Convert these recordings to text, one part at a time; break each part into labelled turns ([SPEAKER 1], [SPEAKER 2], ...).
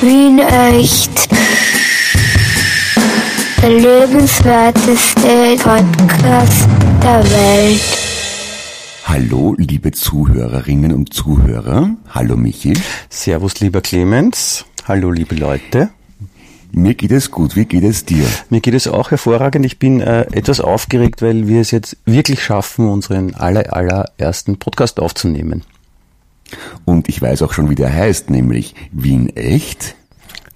[SPEAKER 1] Wien echt. Der lebenswerteste Podcast der Welt.
[SPEAKER 2] Hallo, liebe Zuhörerinnen und Zuhörer. Hallo, Michi.
[SPEAKER 3] Servus, lieber Clemens. Hallo, liebe Leute.
[SPEAKER 2] Mir geht es gut. Wie geht es dir?
[SPEAKER 3] Mir geht es auch hervorragend. Ich bin äh, etwas aufgeregt, weil wir es jetzt wirklich schaffen, unseren aller, allerersten Podcast aufzunehmen.
[SPEAKER 2] Und ich weiß auch schon, wie der heißt, nämlich Wien echt.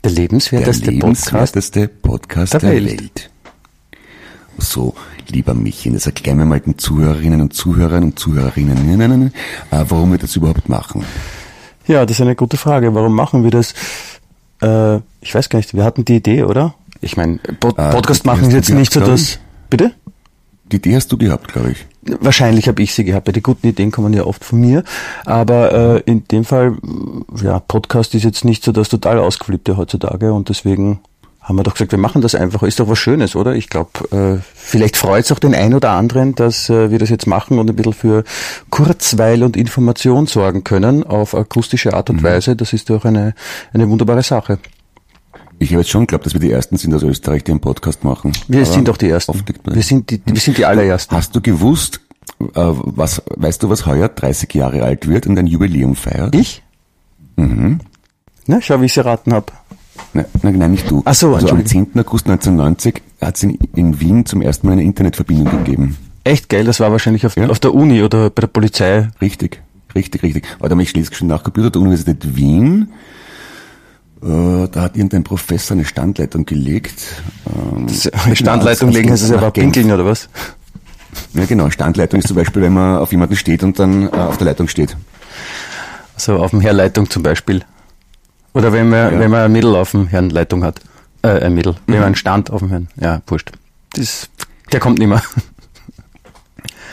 [SPEAKER 3] Der lebenswerteste,
[SPEAKER 2] der lebenswerteste Podcast, Podcast der, Welt. Welt. So, lieber Michi, jetzt erklären wir mal den Zuhörerinnen und Zuhörern und Zuhörerinnen, äh, warum wir das überhaupt machen.
[SPEAKER 3] Ja, das ist eine gute Frage. Warum machen wir das? Äh, ich weiß gar nicht, wir hatten die Idee, oder? Ich meine, Pod äh, Podcast machen ist jetzt nicht so das. Bitte?
[SPEAKER 2] Die Idee hast du gehabt, glaube ich.
[SPEAKER 3] Wahrscheinlich habe ich sie gehabt. Weil die guten Ideen kommen ja oft von mir. Aber äh, in dem Fall, ja, Podcast ist jetzt nicht so das total ausgeflippte heutzutage und deswegen haben wir doch gesagt, wir machen das einfach. Ist doch was Schönes, oder? Ich glaube, äh, vielleicht freut es auch den einen oder anderen, dass äh, wir das jetzt machen und ein bisschen für Kurzweil und Information sorgen können auf akustische Art und mhm. Weise. Das ist doch eine, eine wunderbare Sache.
[SPEAKER 2] Ich habe jetzt schon geglaubt, dass wir die Ersten sind aus Österreich, die einen Podcast machen.
[SPEAKER 3] Wir Aber sind doch die Ersten. Wir sind die, wir sind die allerersten.
[SPEAKER 2] Hast du gewusst, äh, was, weißt du, was heuer 30 Jahre alt wird und ein Jubiläum feiert?
[SPEAKER 3] Ich? Mhm. Na, schau, wie ich sie erraten habe.
[SPEAKER 2] Nein, nein, nicht du.
[SPEAKER 3] Ach so,
[SPEAKER 2] also am 10. August 1990 hat es in, in, Wien zum ersten Mal eine Internetverbindung gegeben.
[SPEAKER 3] Echt geil, das war wahrscheinlich auf, ja. auf der Uni oder bei der Polizei.
[SPEAKER 2] Richtig, richtig, richtig. Warte mal, ich lese schon nach Computer der Universität Wien. Äh, da hat irgendein Professor eine Standleitung gelegt.
[SPEAKER 3] Ähm, eine Standleitung legen heißt es aber pinkeln oder was?
[SPEAKER 2] Ja genau, Standleitung ist zum Beispiel, wenn man auf jemanden steht und dann äh, auf der Leitung steht.
[SPEAKER 3] Also auf dem Herleitung zum Beispiel. Oder wenn man, ja. wenn man ein Mittel auf dem Herrenleitung hat. Äh, ein Mittel. Mhm. Wenn man einen Stand auf dem Herrn. Ja, wurscht. Das, der kommt nicht mehr.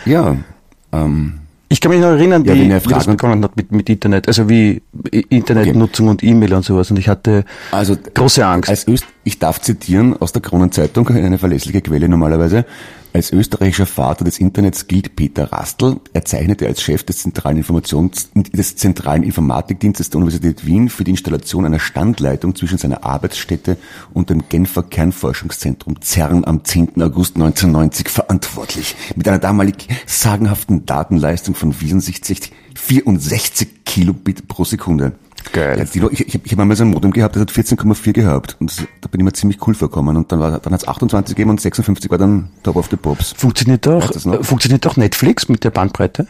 [SPEAKER 2] Ja, ähm,
[SPEAKER 3] ich kann mich noch erinnern, ja, wie, wie das begonnen hat mit, mit Internet, also wie Internetnutzung okay. und E-Mail und sowas. Und ich hatte also, große Angst.
[SPEAKER 2] Als Öst, ich darf zitieren aus der Kronenzeitung, eine verlässliche Quelle normalerweise. Als österreichischer Vater des Internets gilt Peter Rastl. Er zeichnete als Chef des zentralen Informations, des zentralen Informatikdienstes der Universität Wien für die Installation einer Standleitung zwischen seiner Arbeitsstätte und dem Genfer Kernforschungszentrum CERN am 10. August 1990 verantwortlich. Mit einer damalig sagenhaften Datenleistung von 64, 64 Kilobit pro Sekunde. Geil. Ich, ich, ich habe einmal so ein Modem gehabt, das hat 14,4 gehabt. Und das, da bin ich mir ziemlich cool vorgekommen. Und dann, war, dann hat es 28 gegeben und 56 war dann Top of the Pops.
[SPEAKER 3] Funktioniert doch, funktioniert doch Netflix mit der Bandbreite?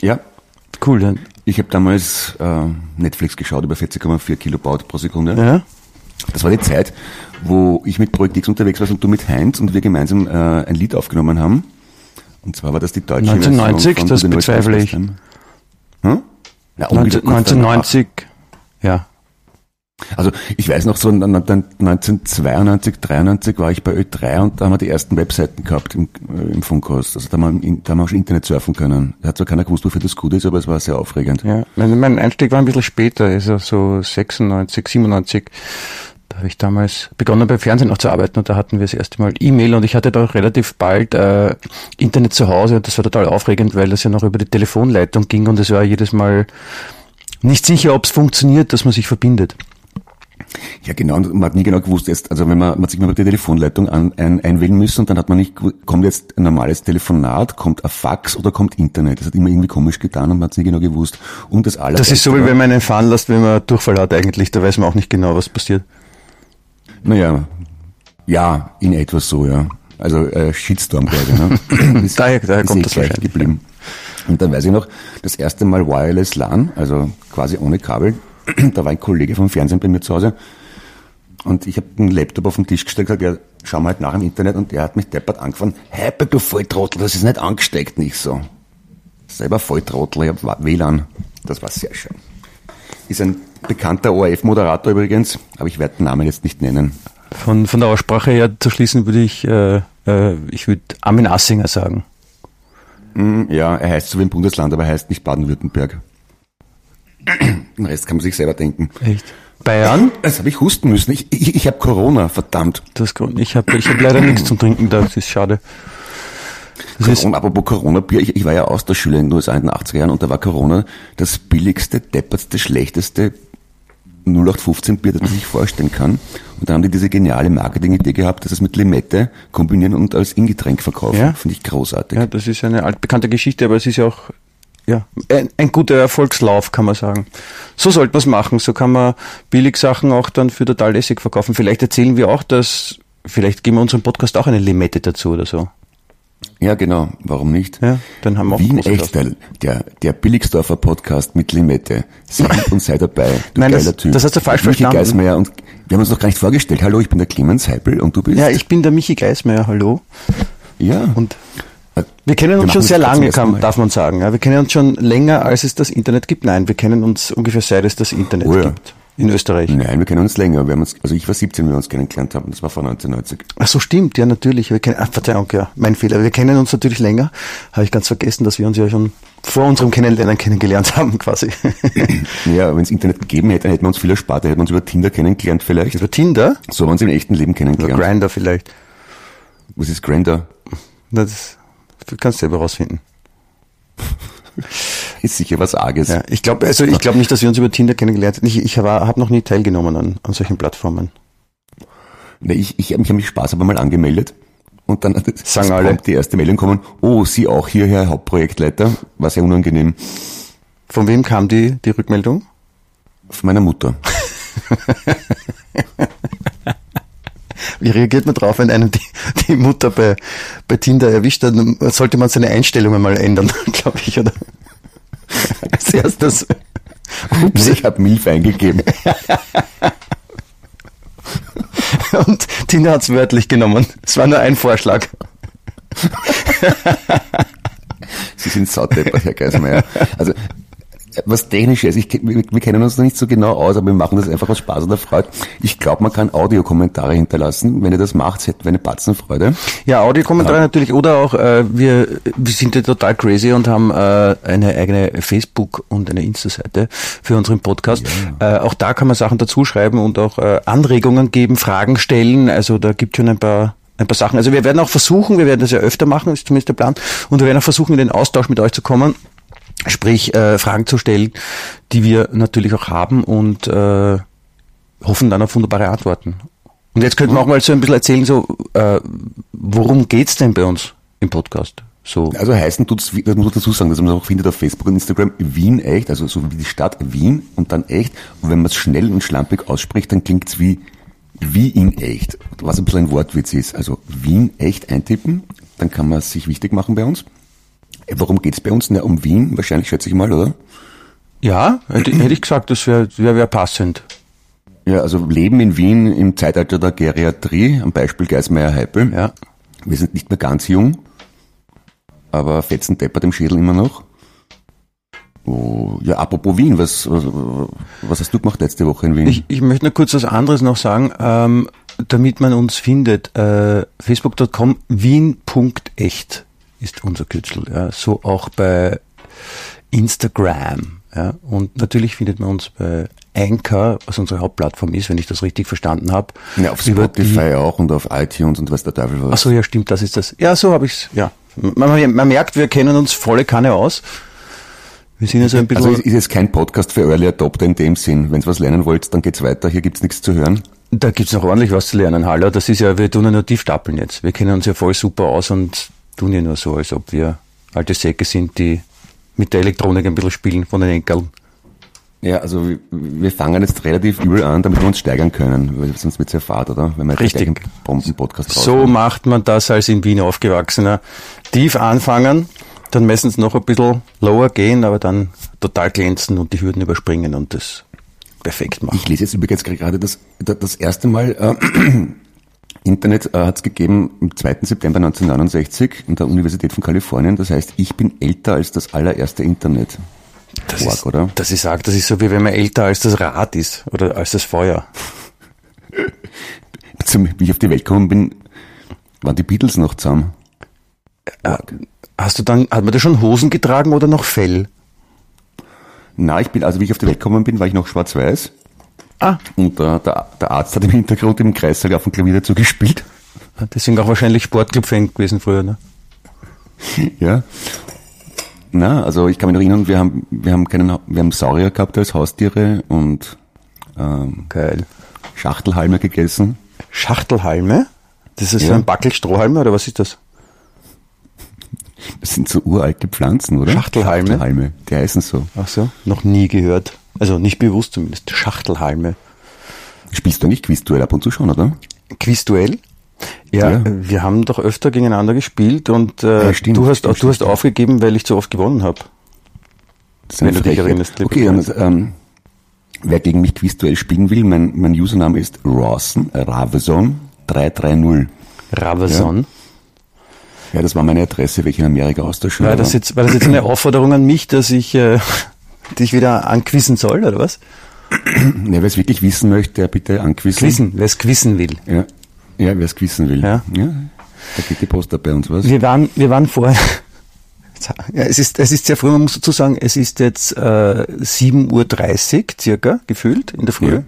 [SPEAKER 2] Ja.
[SPEAKER 3] Cool, dann.
[SPEAKER 2] Ich habe damals äh, Netflix geschaut über 40,4 Kilobaut pro Sekunde. Ja. Das war die Zeit, wo ich mit Projekt X unterwegs war und du mit Heinz und wir gemeinsam äh, ein Lied aufgenommen haben. Und zwar war das die deutsche
[SPEAKER 3] 1990, das bezweifle ich. Hm? Ja, 1990, ja.
[SPEAKER 2] Also ich weiß noch so 1992, 93 war ich bei Ö3 und da haben wir die ersten Webseiten gehabt im, äh, im Funkhaus. Also da haben, wir, da haben wir schon Internet surfen können. Da hat zwar keiner gewusst, wofür das gut ist, aber es war sehr aufregend.
[SPEAKER 3] Ja, mein, mein Einstieg war ein bisschen später, also so 96, 97. Da habe ich damals begonnen beim Fernsehen noch zu arbeiten und da hatten wir das erste Mal E-Mail und ich hatte da relativ bald äh, Internet zu Hause und das war total aufregend, weil das ja noch über die Telefonleitung ging und es war jedes Mal nicht sicher, ob es funktioniert, dass man sich verbindet.
[SPEAKER 2] Ja, genau, und man hat nie genau gewusst, jetzt, also wenn man, man hat sich mal mit der Telefonleitung an, ein, einwählen müssen und dann hat man nicht, kommt jetzt ein normales Telefonat, kommt ein Fax oder kommt Internet. Das hat immer irgendwie komisch getan und man hat es nie genau gewusst. Und das alles.
[SPEAKER 3] Das ist so, wie wenn man einen fahren lässt, wenn man Durchfall hat eigentlich, da weiß man auch nicht genau, was passiert.
[SPEAKER 2] Naja, ja, in etwas so, ja. Also äh, Shitstorm quasi. Ne?
[SPEAKER 3] ist, daher daher kommt das gleich geblieben.
[SPEAKER 2] Und dann weiß ich noch, das erste Mal Wireless LAN, also quasi ohne Kabel, da war ein Kollege vom Fernsehen bei mir zu Hause und ich habe einen Laptop auf den Tisch gestellt und gesagt, ja, schau mal halt nach im Internet und der hat mich deppert angefangen, Hyper, du Volltrottel, das ist nicht angesteckt, nicht so. Selber Volltrottel, ich hab WLAN. Das war sehr schön. Ist ein bekannter ORF-Moderator übrigens, aber ich werde den Namen jetzt nicht nennen.
[SPEAKER 3] Von, von der Aussprache her zu schließen würde ich, äh, äh, ich würde Armin Assinger sagen.
[SPEAKER 2] Mm, ja, er heißt so wie im Bundesland, aber er heißt nicht Baden-Württemberg. Den Rest kann man sich selber denken.
[SPEAKER 3] Echt? Bayern?
[SPEAKER 2] Das habe ich husten müssen. Ich, ich, ich habe Corona, verdammt.
[SPEAKER 3] Das, ich habe ich hab leider nichts zum Trinken da, das ist schade.
[SPEAKER 2] Das Corona, apropos Corona-Bier, ich, ich war ja Austauschschüler in den USA in den 80er Jahren und da war Corona das billigste, deppertste, schlechteste 0815-Bier, das man sich vorstellen kann. Und da haben die diese geniale Marketing-Idee gehabt, dass es mit Limette kombinieren und als Ingetränk verkaufen.
[SPEAKER 3] Ja.
[SPEAKER 2] Finde ich großartig.
[SPEAKER 3] Ja, das ist eine altbekannte Geschichte, aber es ist ja auch ja, ein, ein guter Erfolgslauf, kann man sagen. So sollte man es machen. So kann man Billigsachen auch dann für total lässig verkaufen. Vielleicht erzählen wir auch, dass, vielleicht geben wir unserem Podcast auch eine Limette dazu oder so.
[SPEAKER 2] Ja, genau. Warum nicht?
[SPEAKER 3] Ja, dann haben wir auch
[SPEAKER 2] Wien
[SPEAKER 3] große
[SPEAKER 2] echt, der, der, der Billigsdorfer Podcast mit Limette. Sei und sei dabei. Du
[SPEAKER 3] Nein, das-
[SPEAKER 2] geiler Typ.
[SPEAKER 3] das hast du falsch
[SPEAKER 2] Michi
[SPEAKER 3] verstanden.
[SPEAKER 2] Geismeier und wir haben uns noch gar nicht vorgestellt. Hallo, ich bin der Clemens Heipel und du bist?
[SPEAKER 3] Ja, ich bin der Michi Geismeier, hallo.
[SPEAKER 2] ja.
[SPEAKER 3] Und
[SPEAKER 2] Äh,
[SPEAKER 3] wir kennen uns
[SPEAKER 2] machen
[SPEAKER 3] schon
[SPEAKER 2] das
[SPEAKER 3] sehr lange, kann, darf man sagen. Ja, wir kennen uns schon länger, als es das Internet gibt. Nein, wir kennen uns ungefähr seit es das Internet
[SPEAKER 2] Oh ja.
[SPEAKER 3] gibt. In Österreich.
[SPEAKER 2] Nein, wir kennen uns länger. Wir haben uns, also ich war 17, wie wir uns kennengelernt haben. Das war vor 1990.
[SPEAKER 3] Ach so, stimmt, ja, natürlich. Wir kennen, ach, Verzeihung, ja, mein Fehler. Wir kennen uns natürlich länger. Habe ich ganz vergessen, dass wir uns ja schon vor unserem Kennenlernen kennengelernt haben, quasi.
[SPEAKER 2] Ja, wenn es Internet gegeben hätte, dann hätten wir uns viel erspart. Da hätten wir uns über Tinder kennengelernt vielleicht.
[SPEAKER 3] Über Tinder?
[SPEAKER 2] So haben wir uns im echten Leben
[SPEAKER 3] Über
[SPEAKER 2] kennengelernt.
[SPEAKER 3] Grinder vielleicht.
[SPEAKER 2] Was ist Grindr?
[SPEAKER 3] Na, Das, du kannst selber rausfinden.
[SPEAKER 2] Ist sicher was Arges.
[SPEAKER 3] Ja, ich glaube, also ich glaube nicht, dass wir uns über Tinder kennengelernt haben. Ich, ich habe noch nie teilgenommen an, an solchen Plattformen.
[SPEAKER 2] Na, ich ich habe mich, Spaß aber mal angemeldet. Und dann hat es
[SPEAKER 3] Sagen alle.
[SPEAKER 2] die erste Meldung kommen, oh, Sie auch hier, Herr Hauptprojektleiter. War sehr unangenehm.
[SPEAKER 3] Von wem kam die, die Rückmeldung?
[SPEAKER 2] Von meiner Mutter.
[SPEAKER 3] Wie reagiert man drauf, wenn einem die, die Mutter bei, bei Tinder erwischt? Dann sollte man seine Einstellungen mal ändern, glaube ich, oder? Als erstes. Ups.
[SPEAKER 2] Ich habe Milf eingegeben.
[SPEAKER 3] Und Tinder hat's wörtlich genommen. Es war nur ein Vorschlag.
[SPEAKER 2] Sie sind saudeppert, Herr Geismeier. Also, was technisch ist, ich, wir, wir kennen uns noch nicht so genau aus, aber wir machen das einfach aus Spaß und der Freude. Ich glaube, man kann Audiokommentare hinterlassen. Wenn ihr das macht, hätten wir eine Batzenfreude.
[SPEAKER 3] Ja, Audiokommentare natürlich oder auch äh, wir, wir sind ja total crazy und haben äh, eine eigene Facebook- und eine Insta-Seite für unseren Podcast. Äh, auch da kann man Sachen dazuschreiben und auch äh, Anregungen geben, Fragen stellen. Also da gibt schon ein paar ein paar Sachen. Also wir werden auch versuchen, wir werden das ja öfter machen, ist zumindest der Plan, und wir werden auch versuchen, in den Austausch mit euch zu kommen. Sprich, äh, Fragen zu stellen, die wir natürlich auch haben und äh, hoffen dann auf wunderbare Antworten. Und jetzt könnten wir auch mal so ein bisschen erzählen, so äh, worum geht's denn bei uns im Podcast? So
[SPEAKER 2] Also heißen tut's, wie- das muss man dazu sagen, dass man es auch findet auf Facebook und Instagram, Wien echt, also so wie die Stadt Wien und dann echt. Und wenn man es schnell und schlampig ausspricht, dann klingt's wie wie in echt, was ein bisschen ein Wortwitz ist. Also Wien echt eintippen, dann kann man es sich wichtig machen bei uns. Worum geht's bei uns? Na, um Wien, wahrscheinlich schätze ich mal, oder?
[SPEAKER 3] ja, hätte, hätte ich gesagt, das wäre wär, wär passend.
[SPEAKER 2] Ja, also Leben in Wien im Zeitalter der Geriatrie, am Beispiel Geismeier-Heipel.
[SPEAKER 3] Ja.
[SPEAKER 2] Wir sind nicht mehr ganz jung, aber fetzen deppert im Schädel immer noch. Oh, ja, apropos Wien, was, was, was hast du gemacht letzte Woche in Wien?
[SPEAKER 3] Ich, ich möchte nur kurz was anderes noch sagen, ähm, damit man uns findet. Äh, Facebook.com wien.echt ist unser Kürzel. Ja, so auch bei Instagram. Ja, und natürlich findet man uns bei Anchor, was unsere Hauptplattform ist, wenn ich das richtig verstanden habe.
[SPEAKER 2] ja, auf
[SPEAKER 3] die-
[SPEAKER 2] Spotify auch und auf iTunes und was der Teufel was.
[SPEAKER 3] Ach so, ja, stimmt, das ist das. Ja, so habe ich's. Ja, man, man merkt, wir kennen uns volle Kanne aus. Wir sind also ein bisschen.
[SPEAKER 2] Also es ist jetzt kein Podcast für Early Adopter in dem Sinn. Wenn ihr was lernen wollt, dann geht's weiter. Hier gibt's nichts zu hören.
[SPEAKER 3] Da gibt's noch ordentlich was zu lernen, Hallo. Das ist ja, wir tun ja nur tief stapeln jetzt. Wir kennen uns ja voll super aus und tun ja nur so, als ob wir alte Säcke sind, die mit der Elektronik ein bisschen spielen von den Enkeln.
[SPEAKER 2] Ja, also wir- fangen jetzt relativ übel an, damit wir uns steigern können, weil sonst wird's ja fad, oder? Wenn jetzt
[SPEAKER 3] Richtig.
[SPEAKER 2] Bomben-Podcast
[SPEAKER 3] So macht man das als in Wien aufgewachsener. Tief anfangen, dann meistens noch ein bisschen lower gehen, aber dann total glänzen und die Hürden überspringen und das perfekt machen.
[SPEAKER 2] Ich lese jetzt übrigens gerade das, das das erste Mal, äh, Internet äh, hat es gegeben am 2. September 1969 an der Universität von Kalifornien. Das heißt, ich bin älter als das allererste Internet.
[SPEAKER 3] Das
[SPEAKER 2] Org,
[SPEAKER 3] ist,
[SPEAKER 2] oder?
[SPEAKER 3] Das ist, arg. das ist so, wie wenn man älter als das Rad ist oder als das Feuer.
[SPEAKER 2] Zum, wie ich auf die Welt gekommen bin, waren die Beatles noch zusammen.
[SPEAKER 3] Hast du dann, hat man da schon Hosen getragen oder noch Fell?
[SPEAKER 2] Na, ich bin, also wie ich auf die Welt gekommen bin, war ich noch schwarz-weiß.
[SPEAKER 3] Ah,
[SPEAKER 2] Und äh, der, der Arzt hat im Hintergrund im Kreissaal auf dem Klavier dazu gespielt.
[SPEAKER 3] deswegen auch wahrscheinlich Sportclub-Fan gewesen früher, ne?
[SPEAKER 2] Ja. Na, also ich kann mich noch erinnern, wir haben, wir haben keinen, wir haben Saurier gehabt als Haustiere und ähm,
[SPEAKER 3] Geil.
[SPEAKER 2] Schachtelhalme gegessen.
[SPEAKER 3] Schachtelhalme? Das ist so
[SPEAKER 2] Ja.
[SPEAKER 3] ein Backel Strohhalme oder was ist das?
[SPEAKER 2] Das sind so uralte Pflanzen, oder?
[SPEAKER 3] Schachtelhalme?
[SPEAKER 2] Schachtelhalme, die heißen so.
[SPEAKER 3] Ach so, noch nie gehört. Also nicht bewusst zumindest. Schachtelhalme.
[SPEAKER 2] Spielst du nicht Quizduell ab und zu schon, oder?
[SPEAKER 3] Quizduell? Ja,
[SPEAKER 2] Ja.
[SPEAKER 3] wir haben doch öfter gegeneinander gespielt und äh,
[SPEAKER 2] Ja, stimmt,
[SPEAKER 3] du hast
[SPEAKER 2] stimmt,
[SPEAKER 3] du hast
[SPEAKER 2] stimmt.
[SPEAKER 3] aufgegeben, weil ich zu oft gewonnen habe. Wenn du dich
[SPEAKER 2] Frechheit.
[SPEAKER 3] erinnerst,
[SPEAKER 2] Okay, und ähm, wer gegen mich Quizduell spielen will, mein, mein Username ist Rawson, äh, Raveson 330.
[SPEAKER 3] Raveson.
[SPEAKER 2] Ja, das war meine Adresse, welche in Amerika austauschen
[SPEAKER 3] War das jetzt war das jetzt eine Aufforderung an mich, dass ich äh, dich wieder anquissen soll oder was?
[SPEAKER 2] Ne, wer es wirklich wissen möchte, der bitte anquissen.
[SPEAKER 3] Quizzen, wer es quissen will.
[SPEAKER 2] Ja, ja wer es wissen will.
[SPEAKER 3] Ja.
[SPEAKER 2] Da geht die Post ab bei uns, was?
[SPEAKER 3] Wir waren, wir waren vorher. Ja, es ist, es ist sehr früh, man muss dazu sagen, es ist jetzt äh, 7.30 Uhr circa, gefühlt, in der Früh.
[SPEAKER 2] Ja.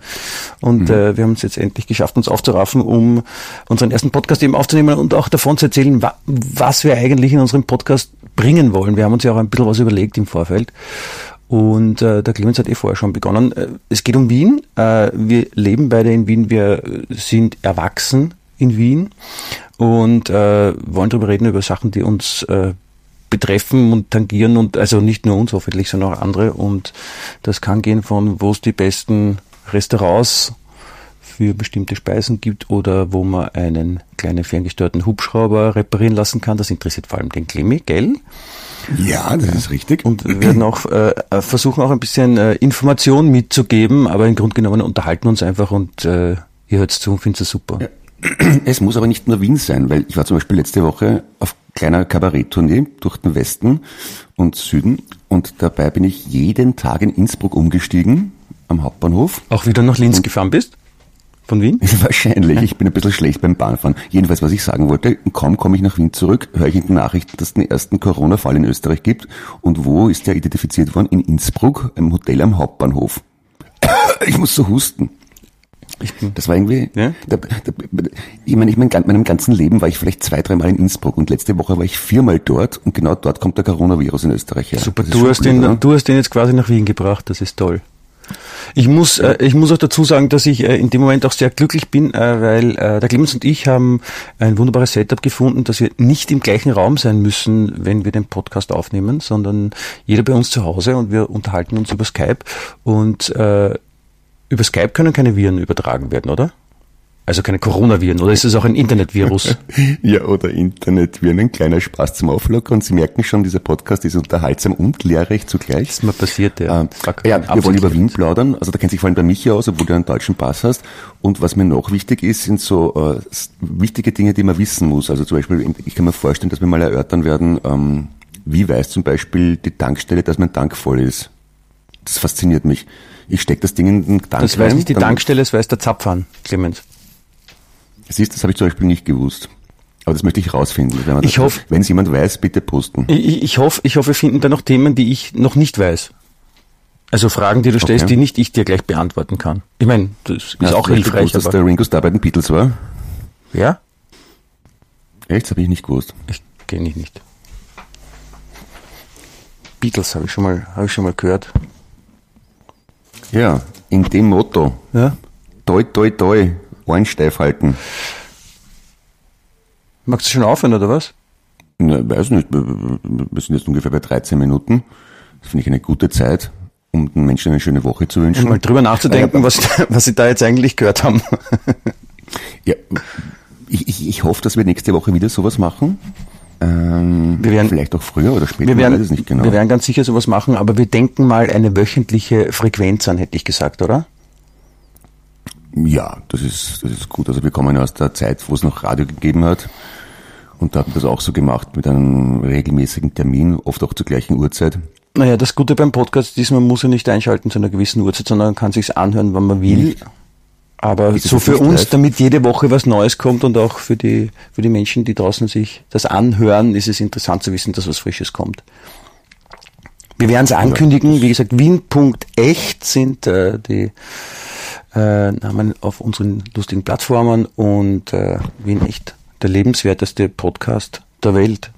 [SPEAKER 3] Und äh, wir haben es jetzt endlich geschafft, uns aufzuraffen, um unseren ersten Podcast eben aufzunehmen und auch davon zu erzählen, wa was wir eigentlich in unserem Podcast bringen wollen. Wir haben uns ja auch ein bisschen was überlegt im Vorfeld. Und äh, der Clemens hat eh vorher schon begonnen. Äh, Es geht um Wien. Äh, wir leben beide in Wien. Wir sind erwachsen in Wien und äh, wollen darüber reden, über Sachen, die uns äh, betreffen und tangieren und also nicht nur uns hoffentlich, sondern auch andere. Und das kann gehen von, wo es die besten Restaurants für bestimmte Speisen gibt oder wo man einen kleinen ferngesteuerten Hubschrauber reparieren lassen kann. Das interessiert vor allem den Klemmi, gell?
[SPEAKER 2] Ja, das ist richtig.
[SPEAKER 3] Und wir werden auch äh, äh, versuchen auch ein bisschen äh, Information mitzugeben, aber im Grunde genommen unterhalten uns einfach und äh, ihr hört zu und findet es super.
[SPEAKER 2] Es muss aber nicht nur Wien sein, weil ich war zum Beispiel letzte Woche auf kleiner Kabaretttournee durch den Westen und Süden und dabei bin ich jeden Tag in Innsbruck umgestiegen am Hauptbahnhof.
[SPEAKER 3] Auch wieder nach Linz gefahren bist? Von Wien?
[SPEAKER 2] Wahrscheinlich, ich bin ein bisschen schlecht beim Bahnfahren. Jedenfalls, was ich sagen wollte, kaum komme ich nach Wien zurück, höre ich in den Nachrichten, dass es den ersten Corona-Fall in Österreich gibt. Und wo ist der identifiziert worden? In Innsbruck, im Hotel am Hauptbahnhof. Ich muss so husten. Das war irgendwie,
[SPEAKER 3] Ja?
[SPEAKER 2] da, da, ich meine, ich mein, in meinem ganzen Leben war ich vielleicht zwei, dreimal in Innsbruck und letzte Woche war ich viermal dort und genau dort kommt der Coronavirus in Österreich her.
[SPEAKER 3] Super, du hast,
[SPEAKER 2] gut,
[SPEAKER 3] den,
[SPEAKER 2] oder?
[SPEAKER 3] du hast den jetzt quasi nach Wien gebracht, das ist toll. Ich muss, äh, ich muss auch dazu sagen, dass ich äh, in dem Moment auch sehr glücklich bin, äh, weil äh, der Clemens und ich haben ein wunderbares Setup gefunden, dass wir nicht im gleichen Raum sein müssen, wenn wir den Podcast aufnehmen, sondern jeder bei uns zu Hause und wir unterhalten uns über Skype und äh, über Skype können keine Viren übertragen werden, oder? Also keine Coronaviren, oder ist es auch ein Internetvirus?
[SPEAKER 2] Ja, oder Internet wie ein kleiner Spaß zum Auflockern. Und Sie merken schon, dieser Podcast ist unterhaltsam und lehrreich zugleich.
[SPEAKER 3] ist mir passiert, ja.
[SPEAKER 2] Ähm, ja, wir wollen über. Wien plaudern. Also da kennt sich vor allem der Michi aus, obwohl du einen deutschen Pass hast. Und was mir noch wichtig ist, sind so äh, wichtige Dinge, die man wissen muss. Also zum Beispiel, ich kann mir vorstellen, dass wir mal erörtern werden, ähm, wie weiß zum Beispiel die Tankstelle, dass mein Tank voll ist. Das fasziniert mich. Ich stecke das Ding in den Tank
[SPEAKER 3] Das weiß
[SPEAKER 2] rein,
[SPEAKER 3] nicht die Tankstelle, das weiß der Zapfhahn, Clemens.
[SPEAKER 2] Siehst, das habe ich zum Beispiel nicht gewusst. Aber das möchte ich rausfinden. Wenn
[SPEAKER 3] Ich hoffe-
[SPEAKER 2] Wenn es jemand weiß, bitte posten.
[SPEAKER 3] Ich, ich, hoffe, ich hoffe, wir finden da noch Themen, die ich noch nicht weiß. Also Fragen, die du stellst,
[SPEAKER 2] Okay.
[SPEAKER 3] die nicht ich dir gleich beantworten kann. Ich meine, das ist
[SPEAKER 2] Hast
[SPEAKER 3] auch hilfreich,
[SPEAKER 2] gewusst, dass der Ringo Starr bei den Beatles war?
[SPEAKER 3] Ja?
[SPEAKER 2] Echt? Das habe ich nicht gewusst.
[SPEAKER 3] Ich kenne ich nicht. Beatles habe ich schon mal, habe ich schon mal gehört.
[SPEAKER 2] Ja, in dem Motto.
[SPEAKER 3] Ja?
[SPEAKER 2] Toi, toi, toi. Ohren steif halten.
[SPEAKER 3] Magst du schon aufhören, oder was?
[SPEAKER 2] Na, weiß nicht. Wir sind jetzt ungefähr bei 13 Minuten. Das finde ich eine gute Zeit, um den Menschen eine schöne Woche zu wünschen.
[SPEAKER 3] Um mal drüber nachzudenken, was, was sie da jetzt eigentlich gehört haben.
[SPEAKER 2] Ja, ich, ich, ich hoffe, dass wir nächste Woche wieder sowas machen. Ähm,
[SPEAKER 3] Wir werden-
[SPEAKER 2] vielleicht auch früher oder später,
[SPEAKER 3] Wir werden,
[SPEAKER 2] weiß es nicht genau.
[SPEAKER 3] wir werden ganz sicher sowas machen, aber wir denken mal eine wöchentliche Frequenz an, hätte ich gesagt, oder?
[SPEAKER 2] Ja, das ist, das ist gut. Also wir kommen ja aus der Zeit, wo es noch Radio gegeben hat. Und da hat man das auch so gemacht mit einem regelmäßigen Termin, oft auch zur gleichen Uhrzeit.
[SPEAKER 3] Naja, das Gute beim Podcast ist, man muss ja nicht einschalten zu einer gewissen Uhrzeit, sondern man kann sich's anhören, wann man will. Aber
[SPEAKER 2] Ist
[SPEAKER 3] so für uns,
[SPEAKER 2] live?
[SPEAKER 3] damit jede Woche was Neues kommt und auch für die, für die Menschen, die draußen sich das anhören, ist es interessant zu wissen, dass was Frisches kommt. Wir werden es ankündigen. Wie gesagt, wien.echt sind äh, die äh, Namen auf unseren lustigen Plattformen und äh, Wien echt der lebenswerteste Podcast der Welt.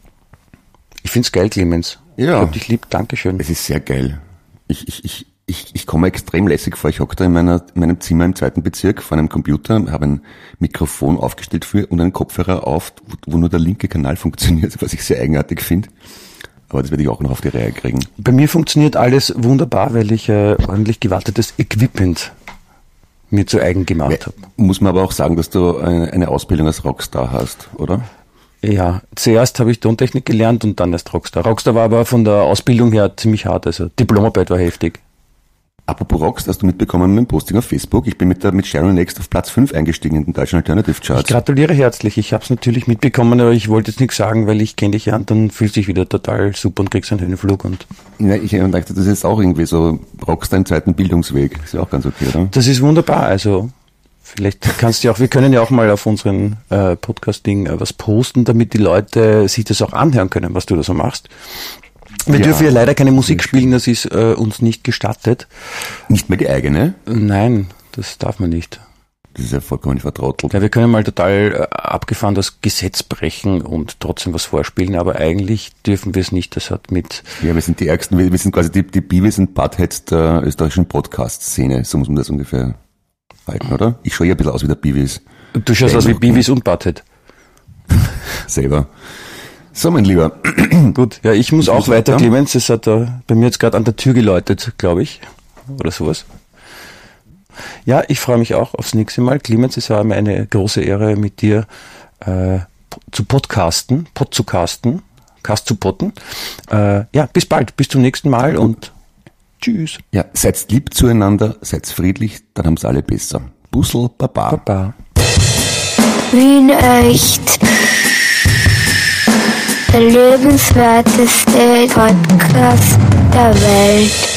[SPEAKER 3] Ich find's geil, Clemens.
[SPEAKER 2] Ja.
[SPEAKER 3] Ich hab dich lieb. Dankeschön.
[SPEAKER 2] Es ist sehr geil. Ich, ich, ich, ich, ich komme extrem lässig vor. Ich hocke da in, meiner, in meinem Zimmer im zweiten Bezirk vor einem Computer, habe ein Mikrofon aufgestellt für und einen Kopfhörer auf, wo, wo nur der linke Kanal funktioniert, was ich sehr eigenartig finde. Aber das werde ich auch noch auf die Reihe kriegen.
[SPEAKER 3] Bei mir funktioniert alles wunderbar, weil ich äh, ordentlich gewartetes Equipment mir zu eigen gemacht habe.
[SPEAKER 2] Muss man aber auch sagen, dass du eine, eine Ausbildung als Rockstar hast, oder?
[SPEAKER 3] Ja, zuerst habe ich Tontechnik gelernt und dann erst Rockstar. Rockstar war aber von der Ausbildung her ziemlich hart, also Diplomarbeit war heftig.
[SPEAKER 2] Apropos Rocks, hast du mitbekommen mit dem Posting auf Facebook? Ich bin mit, der, mit Sharon Next auf Platz 5 eingestiegen in den deutschen Alternative Charts.
[SPEAKER 3] Ich gratuliere herzlich. Ich habe es natürlich mitbekommen, aber ich wollte jetzt nichts sagen, weil ich kenne dich ja und dann fühlst du dich wieder total super und kriegst einen Höhenflug. Und
[SPEAKER 2] ja, ich dachte, das ist jetzt auch irgendwie so Rockstar im zweiten Bildungsweg. Ist ja auch ganz okay, oder?
[SPEAKER 3] Das ist wunderbar. Also vielleicht kannst du ja auch, wir können ja auch mal auf unseren äh, Podcast-Ding äh, was posten, damit die Leute sich das auch anhören können, was du da so machst. Wir ja. dürfen ja leider keine Musik spielen, das ist äh, uns nicht gestattet.
[SPEAKER 2] Nicht mehr die eigene?
[SPEAKER 3] Nein, das darf man nicht.
[SPEAKER 2] Das ist ja vollkommen vertrautelt.
[SPEAKER 3] Ja, wir können mal total äh, abgefahren das Gesetz brechen und trotzdem was vorspielen, aber eigentlich dürfen wir es nicht. Das hat mit.
[SPEAKER 2] Ja, wir sind die ärgsten, wir, wir sind quasi die, die Beavis und Buttheads der österreichischen Podcast-Szene. So muss man das ungefähr halten, oder? Ich schaue ja ein bisschen aus wie der Beavis.
[SPEAKER 3] Du schaust aus wie Beavis und Butthead.
[SPEAKER 2] Selber. So, mein Lieber.
[SPEAKER 3] Gut, ja, ich muss ich auch weiter, Clemens. Es hat uh, bei mir jetzt gerade an der Tür geläutet, glaube ich. Oder sowas. Ja, ich freue mich auch aufs nächste Mal. Clemens, es war mir eine große Ehre, mit dir äh, zu podcasten, pod zu casten, cast zu potten. Äh, ja, bis bald, bis zum nächsten Mal und tschüss.
[SPEAKER 2] Ja, seid lieb zueinander, seid friedlich, dann haben's alle besser. Bussel, Baba.
[SPEAKER 3] Baba.
[SPEAKER 1] Wien echt der lebenswerteste Podcast der Welt.